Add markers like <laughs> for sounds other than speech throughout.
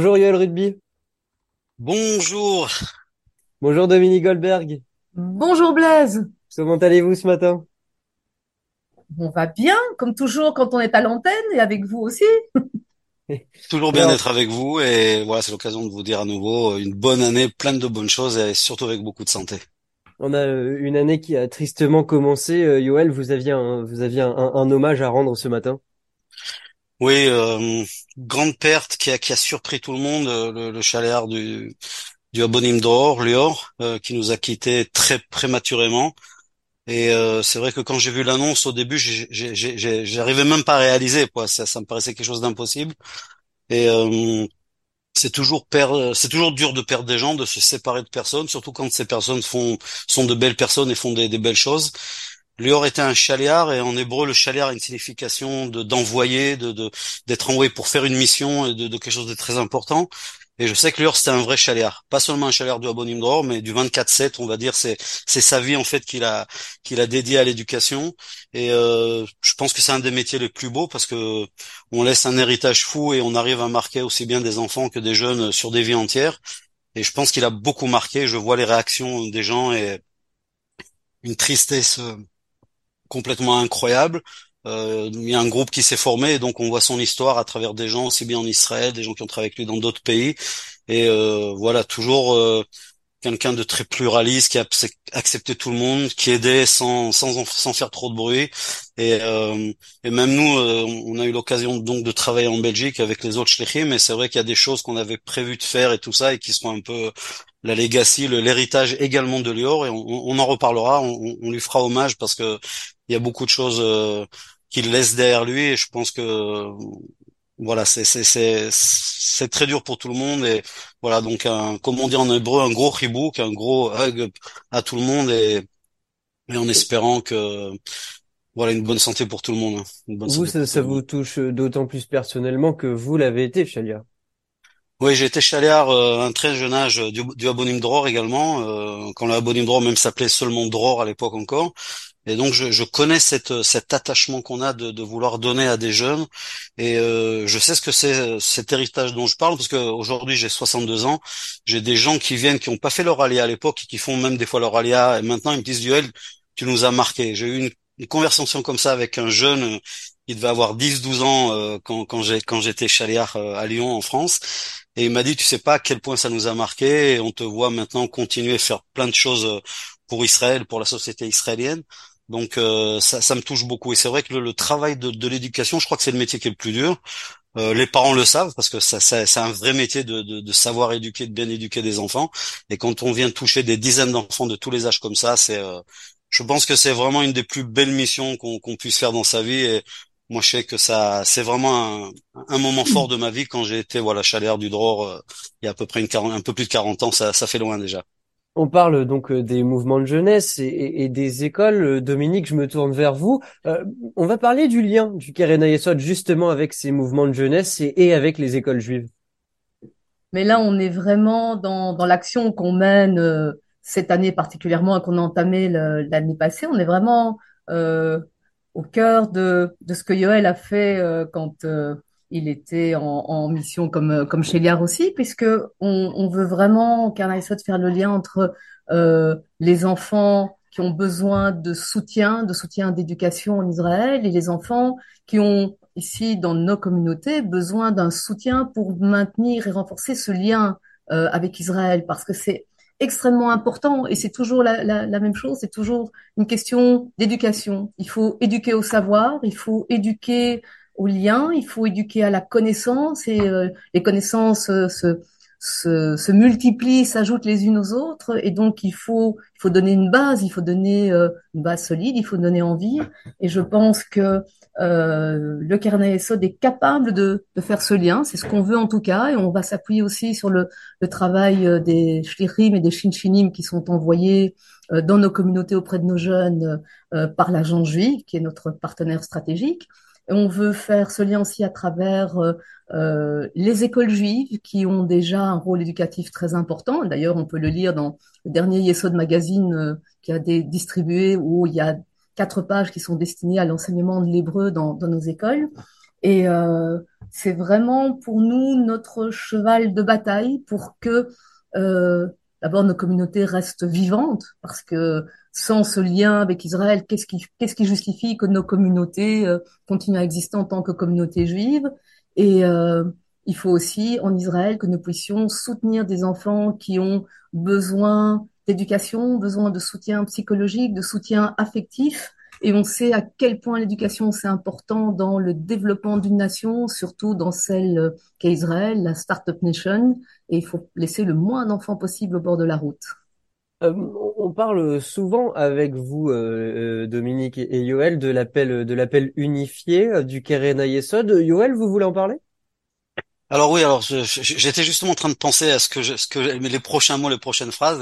Bonjour Yoel Rugby. Bonjour. Bonjour Dominique Goldberg. Bonjour Blaise. Comment allez-vous ce matin? On va bien, comme toujours quand on est à l'antenne et avec vous aussi. Toujours bien d'être avec vous et voilà, c'est l'occasion de vous dire à nouveau une bonne année, pleine de bonnes choses et surtout avec beaucoup de santé. on a euh, une année qui a tristement commencé. Euh, Yoel, vous aviez un, vous aviez un, un hommage à rendre ce matin. Oui, euh, grande perte qui a, qui a surpris tout le monde, euh, le, le du, du Abonim d'Or, Lior, euh, qui nous a quittés très prématurément. Et euh, c'est vrai que quand j'ai vu l'annonce au début, j'arrivais même pas à réaliser, quoi. Ça, ça me paraissait quelque chose d'impossible. Et euh, c'est toujours c'est toujours dur de perdre des gens, de se séparer de personnes, surtout quand ces personnes font sont de belles personnes et font des belles choses. Lior était un chaliar et en hébreu le chaliar a une signification de d'envoyer, de d'être envoyé pour faire une mission et de, quelque chose de très important. Et je sais que Lior c'était un vrai chaliar, pas seulement un chaliar du Abonim d'Or, mais du 24/7, on va dire, c'est c'est sa vie en fait qu'il a qu'il a dédié à l'éducation. Et euh, je pense que c'est un des métiers les plus beaux parce que on laisse un héritage fou et on arrive à marquer aussi bien des enfants que des jeunes sur des vies entières. Et je pense qu'il a beaucoup marqué. Je vois les réactions des gens et une tristesse euh, complètement incroyable. Euh, il y a un groupe qui s'est formé et donc on voit son histoire à travers des gens, aussi bien en Israël, des gens qui ont travaillé avec lui dans d'autres pays. Et euh, voilà, toujours euh, quelqu'un de très pluraliste, qui a acc- accepté tout le monde, qui aidait sans sans sans faire trop de bruit. Et euh, et même nous, euh, on a eu l'occasion donc de travailler en Belgique avec les autres shlichim. Mais c'est vrai qu'il y a des choses qu'on avait prévu de faire et tout ça et qui sont un peu la legacy, le- l'héritage également de Lior. Et on, on en reparlera. On, on- lui fera hommage parce que il y a beaucoup de choses euh, qu'il laisse derrière lui. Et je pense que voilà, c'est c'est c'est c'est très dur pour tout le monde et voilà donc un comme on dit en hébreu un gros chibouk, un gros hug à tout le monde et, et en espérant que voilà une bonne santé pour tout le monde, hein. une bonne Vous, santé ça, ça vous touche d'autant plus personnellement que vous l'avez été, Chalia. Oui, j'ai été chaléar euh, à un très jeune âge euh, du, du Abonim Dror également, euh, quand le Abonim Dror même s'appelait seulement Dror à l'époque encore. Et donc je, je connais cette, cet attachement qu'on a de, de vouloir donner à des jeunes et euh, je sais ce que c'est euh, cet héritage dont je parle parce qu'aujourd'hui j'ai 62 ans, j'ai des gens qui viennent qui n'ont pas fait leur alia à l'époque et qui font même des fois leur alia et maintenant ils me disent Duel, tu nous as marqué. J'ai eu une, une conversation comme ça avec un jeune qui devait avoir 10-12 ans euh, quand, quand j'ai quand j'étais chaléar euh, à Lyon en France et il m'a dit tu sais pas à quel point ça nous a marqué on te voit maintenant continuer à faire plein de choses euh, pour Israël, pour la société israélienne. Donc euh, ça, ça me touche beaucoup et c'est vrai que le, le travail de, de l'éducation, je crois que c'est le métier qui est le plus dur. Euh, les parents le savent parce que ça, ça- c'est un vrai métier de, de, de savoir éduquer, de bien éduquer des enfants. Et quand on vient toucher des dizaines d'enfants de tous les âges comme ça, c'est, euh, je pense que c'est vraiment une des plus belles missions qu'on qu'on puisse faire dans sa vie. Moi, je sais que ça, c'est vraiment un, un moment fort de ma vie quand j'ai été voilà chaléaire du Dror euh, il y a à peu près une 40 un peu plus de 40 ans. Ça, ça fait loin déjà. On parle donc euh, des mouvements de jeunesse et, et- et des écoles. Euh, Dominique, je me tourne vers vous. Euh, on va parler du lien du Keren Hayesod justement avec ces mouvements de jeunesse et, et avec les écoles juives. Mais là, on est vraiment dans, dans l'action qu'on mène euh, cette année particulièrement et qu'on a entamé le- l'année passée. On est vraiment euh, au cœur de, de ce que Yoël a fait euh, quand euh, il était en, en mission comme, euh, comme chez Liard aussi, puisque on, on veut vraiment, au Carnaïsot, faire le lien entre euh, les enfants qui ont besoin de soutien, de soutien d'éducation en Israël et les enfants qui ont ici dans nos communautés besoin d'un soutien pour maintenir et renforcer ce lien euh, avec Israël parce que c'est extrêmement important et c'est toujours la, la, la même chose, c'est toujours une question d'éducation. Il faut éduquer au savoir, il faut éduquer au lien, il faut éduquer à la connaissance et euh, les connaissances euh, se, se, se multiplient, s'ajoutent les unes aux autres et donc il faut, il faut donner une base, il faut donner euh, une base solide, il faut donner envie et je pense que euh, le carnet SOD est capable de, de faire ce lien, c'est ce qu'on veut en tout cas, et on va s'appuyer aussi sur le, le travail euh, des shlichim et des shinchinim qui sont envoyés euh, dans nos communautés auprès de nos jeunes euh, par l'agence juive, qui est notre partenaire stratégique. On veut faire ce lien aussi à travers euh, euh, les écoles juives qui ont déjà un rôle éducatif très important. D'ailleurs, on peut le lire dans le dernier Yesod Magazine euh, qui a des distribué où il y a quatre pages qui sont destinées à l'enseignement de l'hébreu dans, dans nos écoles. Et euh, c'est vraiment pour nous notre cheval de bataille pour que euh, d'abord nos communautés restent vivantes, parce que sans ce lien avec Israël, qu'est-ce qui, qu'est-ce qui justifie que nos communautés euh, continuent à exister en tant que communauté juive Et euh, il faut aussi en Israël que nous puissions soutenir des enfants qui ont besoin d'éducation, besoin de soutien psychologique, de soutien affectif. Et on sait à quel point l'éducation c'est important dans le développement d'une nation, surtout dans celle qu'est Israël, la Startup Nation. Et il faut laisser le moins d'enfants possible au bord de la route. Euh, on parle souvent avec vous, euh, euh, Dominique et Yoël, de l'appel de l'appel unifié du Keren Yesod. Yoël, vous voulez en parler? Alors oui, alors j'étais justement en train de penser à ce que je, ce que les prochains mots, les prochaines phrases,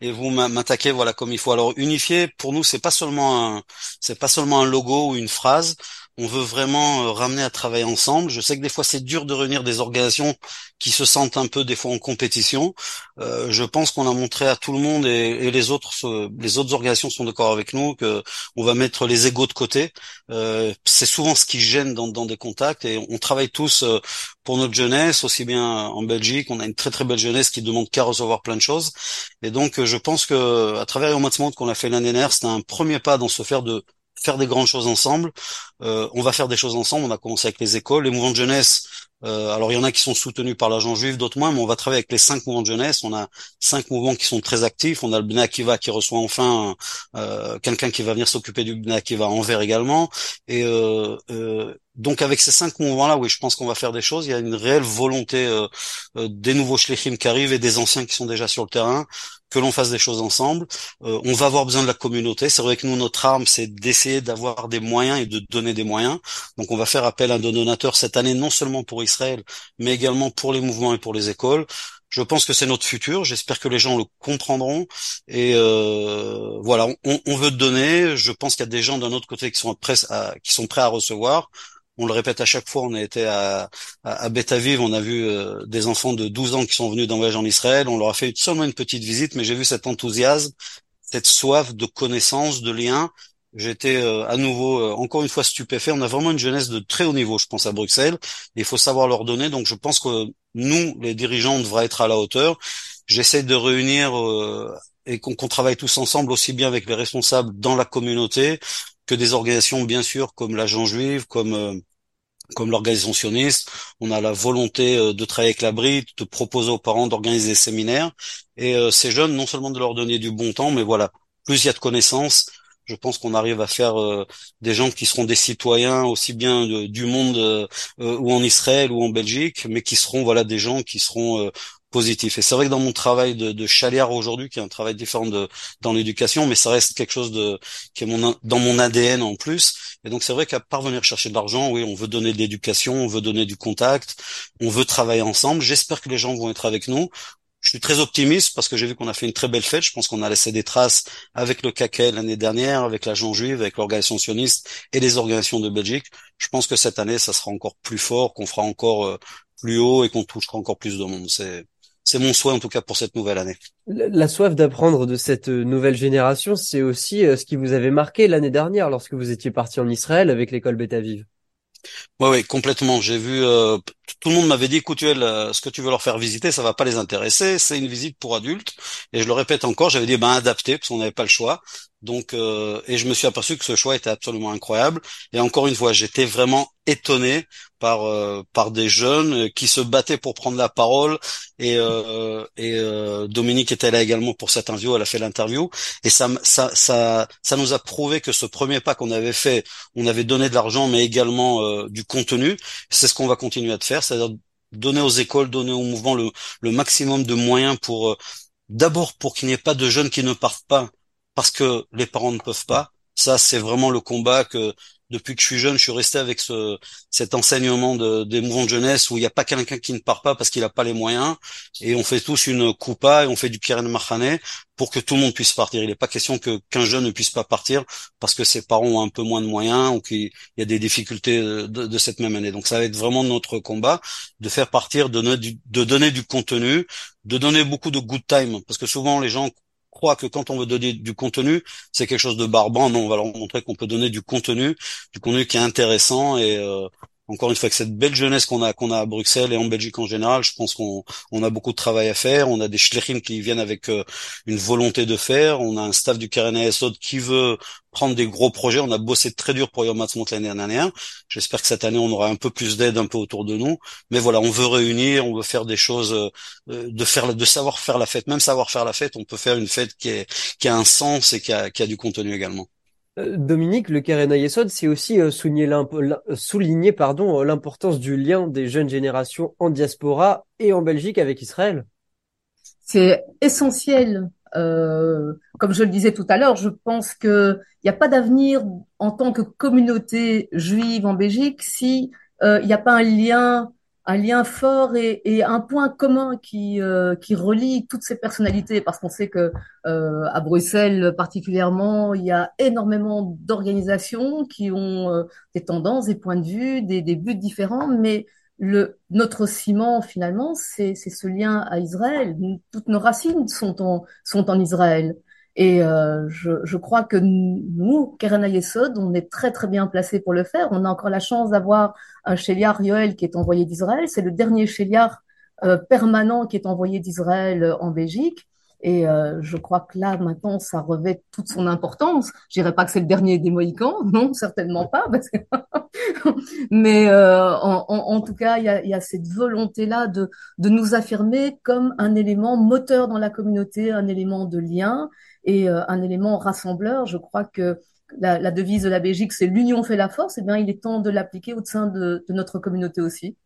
et, vous m'attaquez voilà comme il faut. Alors unifié, pour nous, c'est pas seulement c'est pas seulement un logo ou une phrase on veut vraiment euh, ramener à travailler ensemble. Je sais que des fois c'est dur de réunir des organisations qui se sentent un peu des fois en compétition. Euh, je pense qu'on a montré à tout le monde et, les autres les autres organisations sont d'accord avec nous que on va mettre les égaux de côté. Euh, c'est souvent ce qui gêne dans, des contacts et on travaille tous pour notre jeunesse aussi bien en Belgique. On a une très très belle jeunesse qui demande qu'à recevoir plein de choses et donc je pense que à travers le Monde qu'on a fait l'année dernière, c'était un premier pas dans ce faire de faire des grandes choses ensemble. Euh, on va faire des choses ensemble. On a commencé avec les écoles, les mouvements de jeunesse. Euh, alors il y en a qui sont soutenus par l'agent juif, d'autres moins, mais on va travailler avec les cinq mouvements de jeunesse. On a cinq mouvements qui sont très actifs. On a le Bnei Akiva qui reçoit enfin euh, quelqu'un qui va venir s'occuper du Bnei Akiva envers également. Et donc avec ces cinq mouvements-là, oui, je pense qu'on va faire des choses. Il y a une réelle volonté des nouveaux shlichim qui arrivent et des anciens qui sont déjà sur le terrain que l'on fasse des choses ensemble. Euh, on va avoir besoin de la communauté. C'est vrai que nous, notre arme, c'est d'essayer d'avoir des moyens et de donner des moyens. Donc, on va faire appel à un donateur cette année, non seulement pour Israël, mais également pour les mouvements et pour les écoles. Je pense que c'est notre futur. J'espère que les gens le comprendront. Et euh, voilà, on, on, veut donner. Je pense qu'il y a des gens d'un autre côté qui sont prêts à, qui sont prêts à recevoir on le répète à chaque fois, on a été à, à, à on a vu euh, des enfants de 12 ans qui sont venus d'un voyage en Israël, on leur a fait seulement une petite visite, mais j'ai vu cet enthousiasme, cette soif de connaissance, de lien. J'étais euh, à nouveau, euh, encore une fois, stupéfait. On a vraiment une jeunesse de très haut niveau, je pense, à Bruxelles. Il faut savoir leur donner. Donc, je pense que nous, les dirigeants, on devra être à la hauteur. J'essaie de réunir et qu'on travaille tous ensemble, aussi bien avec les responsables dans la communauté que des organisations, bien sûr, comme l'agent juive, comme comme l'organisation sioniste, on a la volonté euh, de travailler avec la bride, de proposer aux parents d'organiser des séminaires. Et euh, ces jeunes, non seulement de leur donner du bon temps, mais voilà, plus il y a de connaissances, je pense qu'on arrive à faire euh, des gens qui seront des citoyens aussi bien du monde ou en Israël ou en Belgique, mais qui seront voilà des gens qui seront positif. Et c'est vrai que dans mon travail de, de aujourd'hui, qui est un travail différent de, dans l'éducation, mais ça reste quelque chose de qui est mon, dans mon ADN en plus. Et donc c'est vrai qu'à parvenir chercher de l'argent, oui, on veut donner de l'éducation, on veut donner du contact, on veut travailler ensemble. J'espère que les gens vont être avec nous. Je suis très optimiste parce que j'ai vu qu'on a fait une très belle fête. Je pense qu'on a laissé des traces avec le CACA l'année dernière, avec l'agent juive, avec l'organisation sioniste et les organisations de Belgique. Je pense que cette année, ça sera encore plus fort, qu'on fera encore euh, plus haut et qu'on touchera encore plus de monde. C'est c'est mon souhait en tout cas pour cette nouvelle année. La, soif d'apprendre de cette euh, nouvelle génération, c'est aussi euh, ce qui vous avait marqué l'année dernière lorsque vous étiez parti en Israël avec l'école Betaviv. Oui, oui, complètement. J'ai vu, euh, tout le monde m'avait dit, écoute, ce que tu veux leur faire visiter, ça va pas les intéresser. C'est une visite pour adultes. Et je le répète encore, j'avais dit, ben adapté, parce qu'on n'avait pas le choix. Donc, et je me suis aperçu que ce choix était absolument incroyable. Et encore une fois, j'étais vraiment étonné par euh, par des jeunes qui se battaient pour prendre la parole. Et euh, et euh, Dominique était là également pour cette interview. Elle a fait l'interview. Et ça ça ça ça nous a prouvé que ce premier pas qu'on avait fait on avait donné de l'argent mais également du contenu. C'est ce qu'on va continuer à faire c'est-à-dire donner aux écoles donner au mouvement le le maximum de moyens pour d'abord pour qu'il n'y ait pas de jeunes qui ne partent pas parce que les parents ne peuvent pas ça c'est vraiment le combat que depuis que je suis jeune, je suis resté avec ce, cet enseignement de, des mouvements de jeunesse où il n'y a pas quelqu'un qui ne part pas parce qu'il n'a pas les moyens et on fait tous une coupa et on fait du Pierre Marchané pour que tout le monde puisse partir. Il n'est pas question que qu'un jeune ne puisse pas partir parce que ses parents ont un peu moins de moyens ou qu'il y a des difficultés de, de, cette même année. Donc ça va être vraiment notre combat de faire partir, de, de donner du contenu, de donner beaucoup de good time parce que souvent les gens que quand on veut donner du contenu, c'est quelque chose de barbant. Non, on va leur montrer qu'on peut donner du contenu, du contenu qui est intéressant et euh, encore une fois, avec cette belle jeunesse qu'on a qu'on a à Bruxelles et en Belgique en général, je pense qu'on on a beaucoup de travail à faire. On a des shlichim qui viennent avec euh, une volonté de faire. On a un staff du Karen Esod qui veut prendre des gros projets. On a bossé très dur pour Yom Ha'atzmaut l'année dernière. J'espère que cette année on aura un peu plus d'aide un peu autour de nous. Mais voilà, on veut réunir, on veut faire des choses, euh, de faire, de savoir faire la fête. Même savoir faire la fête, on peut faire une fête qui a un sens et qui a du contenu également. Euh, Dominique, le Keren Yesod, c'est aussi euh, souligner, pardon l'importance du lien des jeunes générations en diaspora et en Belgique avec Israël. C'est essentiel. Euh, comme je le disais tout à l'heure, je pense que il n'y a pas d'avenir en tant que communauté juive en Belgique si il n'y a pas un lien un lien fort et, et, un point commun qui euh, qui relie toutes ces personnalités parce qu'on sait que euh, à Bruxelles particulièrement il y a énormément d'organisations qui ont euh, des tendances des points de vue des, des buts différents mais le notre ciment finalement c'est ce lien à Israël. Toutes nos racines sont en sont en Israël et euh, je, je, crois que nous, Keren Ayesod, on est très très bien placé pour le faire. On a encore la chance d'avoir un Sheliar Yoel qui est envoyé d'Israël. C'est le dernier Sheliar euh, permanent qui est envoyé d'Israël euh, en Belgique. Et euh, je crois que là, maintenant, ça revêt toute son importance. Je dirais pas que c'est le dernier des Mohicans, <laughs> non, certainement pas. <laughs> Mais euh, en, tout cas, il y a, y a, cette volonté-là de, de nous affirmer comme un élément moteur dans la communauté, un élément de lien et euh, un élément rassembleur. Je crois que la, la devise de la Belgique, c'est l'union fait la force. Et eh bien, il est temps de l'appliquer au sein de, de notre communauté aussi.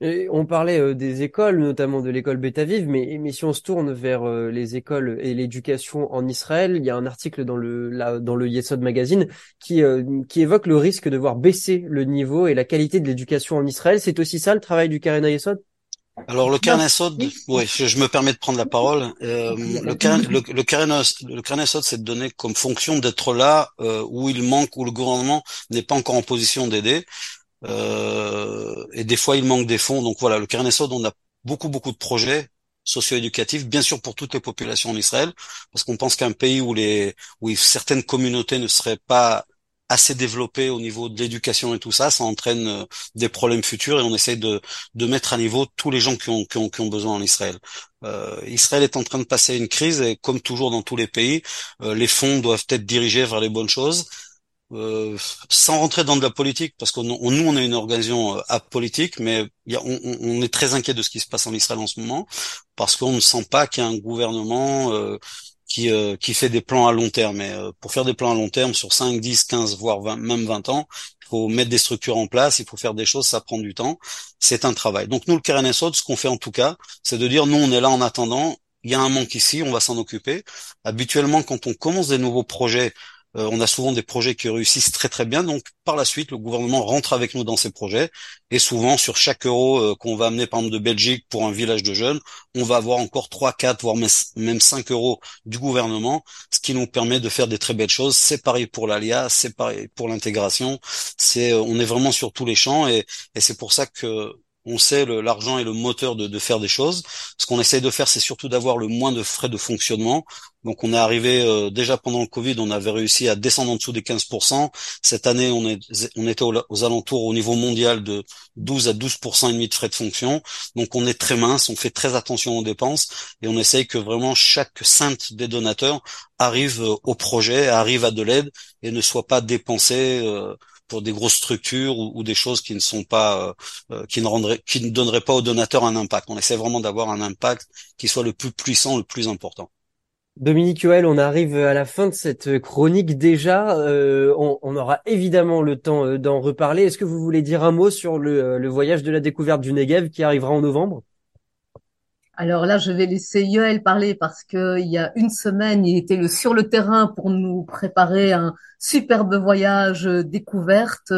Et on parlait euh, des écoles, notamment de l'école Betaviv, mais, mais si on se tourne vers euh, les écoles et l'éducation en Israël, il y a un article dans le la, dans le Yesod Magazine qui qui évoque le risque de voir baisser le niveau et la qualité de l'éducation en Israël. C'est aussi ça le travail du Karena Yesod alors le Carnesod, oui, je, me permets de prendre la parole. Euh, le, Karen, le, le, c'est de donner comme fonction d'être là euh, où il manque, où le gouvernement n'est pas encore en position d'aider. Euh, et des fois, il manque des fonds. Donc voilà, le Carnesod, on a beaucoup, beaucoup de projets socio-éducatifs, bien sûr pour toutes les populations en Israël, parce qu'on pense qu'un pays où les où certaines communautés ne seraient pas assez développé au niveau de l'éducation et tout ça, ça entraîne euh, des problèmes futurs et on essaye de, de mettre à niveau tous les gens qui ont, qui ont, qui ont besoin en Israël. Euh, Israël est en train de passer une crise et comme toujours dans tous les pays, euh, les fonds doivent être dirigés vers les bonnes choses. Euh, sans rentrer dans de la politique, parce que nous, on est une organisation euh, apolitique, mais on, on, est très inquiet de ce qui se passe en Israël en ce moment, parce qu'on ne sent pas qu'il y a un gouvernement euh, qui, euh, qui fait des plans à long terme. Mais euh, pour faire des plans à long terme sur 5, 10, 15, voire 20, même 20 ans, il faut mettre des structures en place, il faut faire des choses, ça prend du temps. C'est un travail. Donc nous, le Keren ce qu'on fait en tout cas, c'est de dire, nous, on est là en attendant, il y a un manque ici, on va s'en occuper. Habituellement, quand on commence des nouveaux projets, euh, on a souvent des projets qui réussissent très très bien. Donc par la suite, le gouvernement rentre avec nous dans ces projets. Et souvent, sur chaque euro euh, qu'on va amener par exemple de Belgique pour un village de jeunes, on va avoir encore 3, 4, voire même 5 euros du gouvernement, ce qui nous permet de faire des très belles choses. C'est pareil pour l'ALIA, c'est pareil pour l'intégration. Euh, on est vraiment sur tous les champs et, et c'est pour ça que on sait l'argent est le moteur de, faire des choses. Ce qu'on essaye de faire, c'est surtout d'avoir le moins de frais de fonctionnement. Donc on est arrivé euh, déjà pendant le Covid, on avait réussi à descendre en dessous des 15%. Cette année, on, est, était aux, alentours au niveau mondial de 12 à 12% et demi de frais de fonction. Donc on est très mince, on fait très attention aux dépenses et on essaye que vraiment chaque cent des donateurs arrive euh, au projet, arrive à de l'aide et ne soit pas dépensé. Euh, pour des grosses structures ou, des choses qui ne sont pas, euh, euh, qui ne rendraient, qui ne donneraient pas aux donateurs un impact. On essaie vraiment d'avoir un impact qui soit le plus puissant, le plus important. Dominique Yoel, on arrive à la fin de cette chronique déjà. Euh, on, aura évidemment le temps d'en reparler. Est-ce que vous voulez dire un mot sur le, le voyage de la découverte du Negev qui arrivera en novembre? Alors là, je vais laisser Yoel parler parce que il y a une semaine, il était sur le terrain pour nous préparer un superbe voyage découverte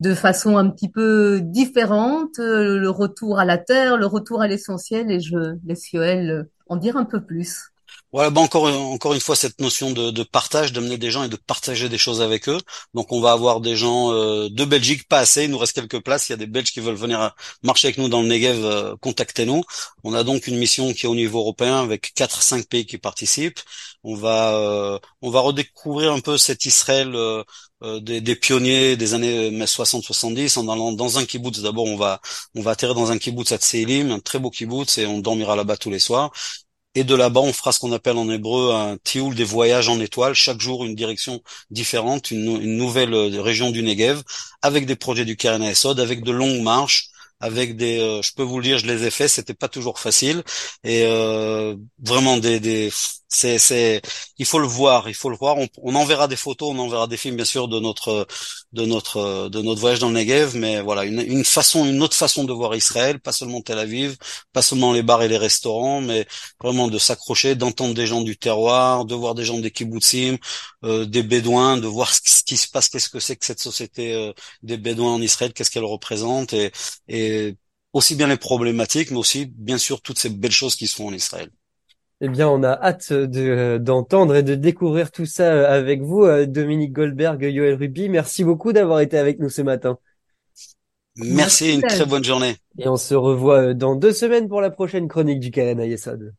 de façon un petit peu différente, le retour à la terre, le retour à l'essentiel, et je laisse Yoel en dire un peu plus. Voilà, bah encore encore une fois cette notion de, de partage, d'amener des gens et de partager des choses avec eux. Donc on va avoir des gens euh, de Belgique, pas assez, il nous reste quelques places. Il y a des Belges qui veulent venir euh, marcher avec nous dans le Negev, euh, contactez-nous. On a donc une mission qui est au niveau européen avec quatre cinq pays qui participent. On va on va redécouvrir un peu cet Israël des, des, pionniers des années 60-70 en allant dans un kibbutz. D'abord, on va on va atterrir dans un kibbutz à Tselim, un très beau kibbutz, et on dormira là-bas tous les soirs. Et de là-bas, on fera ce qu'on appelle en hébreu un tioul des voyages en étoile. Chaque jour, une direction différente, une, nouvelle euh, région du Negev, avec des projets du Keren Esod, avec de longues marches, avec des, euh, je peux vous le dire, je les ai faits, c'était pas toujours facile, et euh, vraiment des, des c'est, c'est, il faut le voir, il faut le voir. On, on, enverra des photos, on enverra des films bien sûr de notre, de notre, de notre voyage dans le Negev, mais voilà une, une façon, une autre façon de voir Israël, pas seulement Tel Aviv, pas seulement les bars et les restaurants, mais vraiment de s'accrocher, d'entendre des gens du terroir, de voir des gens des kibbutzim, euh, des bédouins, de voir ce, qui se passe, qu'est-ce que c'est que cette société euh, des bédouins en Israël, qu'est-ce qu'elle représente, et, aussi bien les problématiques, mais aussi bien sûr toutes ces belles choses qui se font en Israël. Eh bien, on a hâte de, d'entendre et de découvrir tout ça euh, avec vous, euh, Dominique Goldberg, Yoel Ruby. Merci beaucoup d'avoir été avec nous ce matin. Merci, une très bonne journée. Et on se revoit euh, dans deux semaines pour la prochaine chronique du Karen Ayesod.